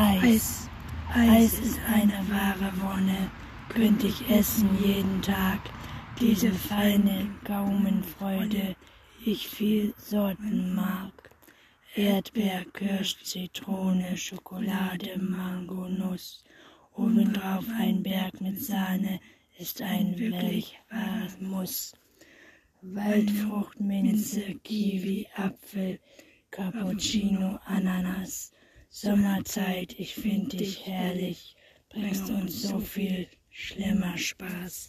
Eis. Eis ist eine wahre Wonne, könnte ich essen jeden Tag. Diese feine Gaumenfreude, ich viel Sorten mag. Erdbeer, Kirsch, Zitrone, Schokolade, Mango, Nuss. Obendrauf ein Berg mit Sahne ist ein wirklich wahres Muss. Waldfrucht, Minze, Kiwi, Apfel, Cappuccino, Ananas. Sommerzeit, ich find dich herrlich, bringst uns so viel schlimmer Spaß.